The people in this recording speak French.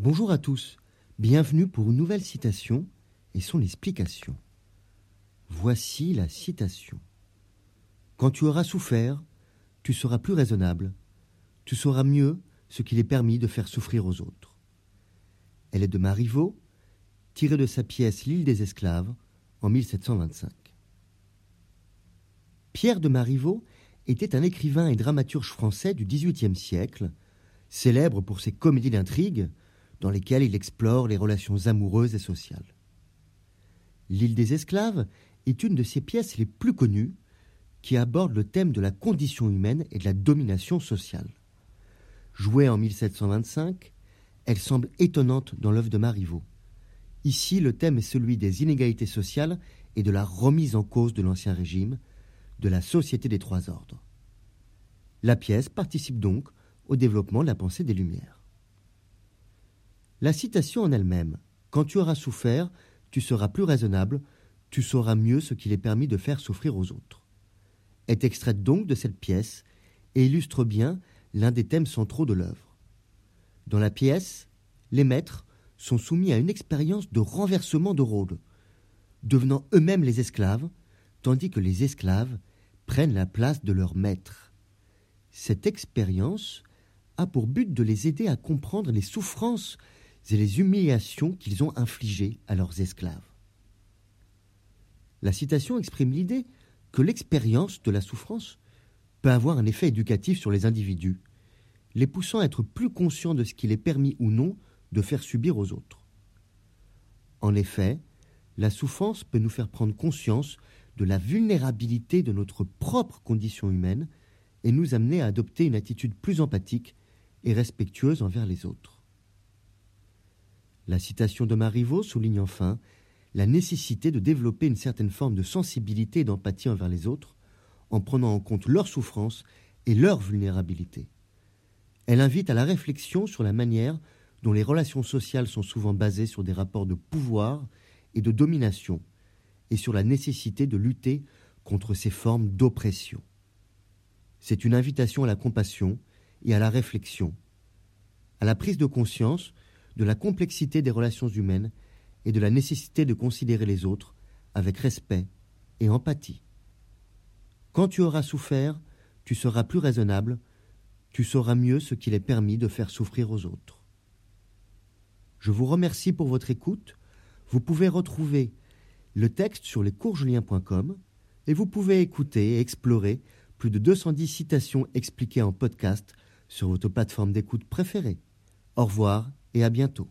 Bonjour à tous, bienvenue pour une nouvelle citation et son explication. Voici la citation. Quand tu auras souffert, tu seras plus raisonnable, tu sauras mieux ce qu'il est permis de faire souffrir aux autres. Elle est de Marivaux, tirée de sa pièce L'île des esclaves en 1725. Pierre de Marivaux était un écrivain et dramaturge français du XVIIIe siècle, célèbre pour ses comédies d'intrigue, dans lesquelles il explore les relations amoureuses et sociales. L'île des esclaves est une de ses pièces les plus connues qui aborde le thème de la condition humaine et de la domination sociale. Jouée en 1725, elle semble étonnante dans l'œuvre de Marivaux. Ici, le thème est celui des inégalités sociales et de la remise en cause de l'Ancien Régime, de la Société des Trois Ordres. La pièce participe donc au développement de la pensée des Lumières. La citation en elle-même Quand tu auras souffert, tu seras plus raisonnable, tu sauras mieux ce qu'il est permis de faire souffrir aux autres est extraite donc de cette pièce et illustre bien l'un des thèmes centraux de l'œuvre. Dans la pièce, les maîtres sont soumis à une expérience de renversement de rôle, devenant eux-mêmes les esclaves, tandis que les esclaves prennent la place de leurs maîtres. Cette expérience a pour but de les aider à comprendre les souffrances et les humiliations qu'ils ont infligées à leurs esclaves. La citation exprime l'idée que l'expérience de la souffrance peut avoir un effet éducatif sur les individus, les poussant à être plus conscients de ce qu'il est permis ou non de faire subir aux autres. En effet, la souffrance peut nous faire prendre conscience de la vulnérabilité de notre propre condition humaine et nous amener à adopter une attitude plus empathique et respectueuse envers les autres. La citation de Marivaux souligne enfin la nécessité de développer une certaine forme de sensibilité et d'empathie envers les autres, en prenant en compte leurs souffrances et leur vulnérabilité. Elle invite à la réflexion sur la manière dont les relations sociales sont souvent basées sur des rapports de pouvoir et de domination, et sur la nécessité de lutter contre ces formes d'oppression. C'est une invitation à la compassion et à la réflexion, à la prise de conscience de la complexité des relations humaines et de la nécessité de considérer les autres avec respect et empathie. Quand tu auras souffert, tu seras plus raisonnable, tu sauras mieux ce qu'il est permis de faire souffrir aux autres. Je vous remercie pour votre écoute. Vous pouvez retrouver le texte sur lescoursjulien.com et vous pouvez écouter et explorer plus de 210 citations expliquées en podcast sur votre plateforme d'écoute préférée. Au revoir et à bientôt.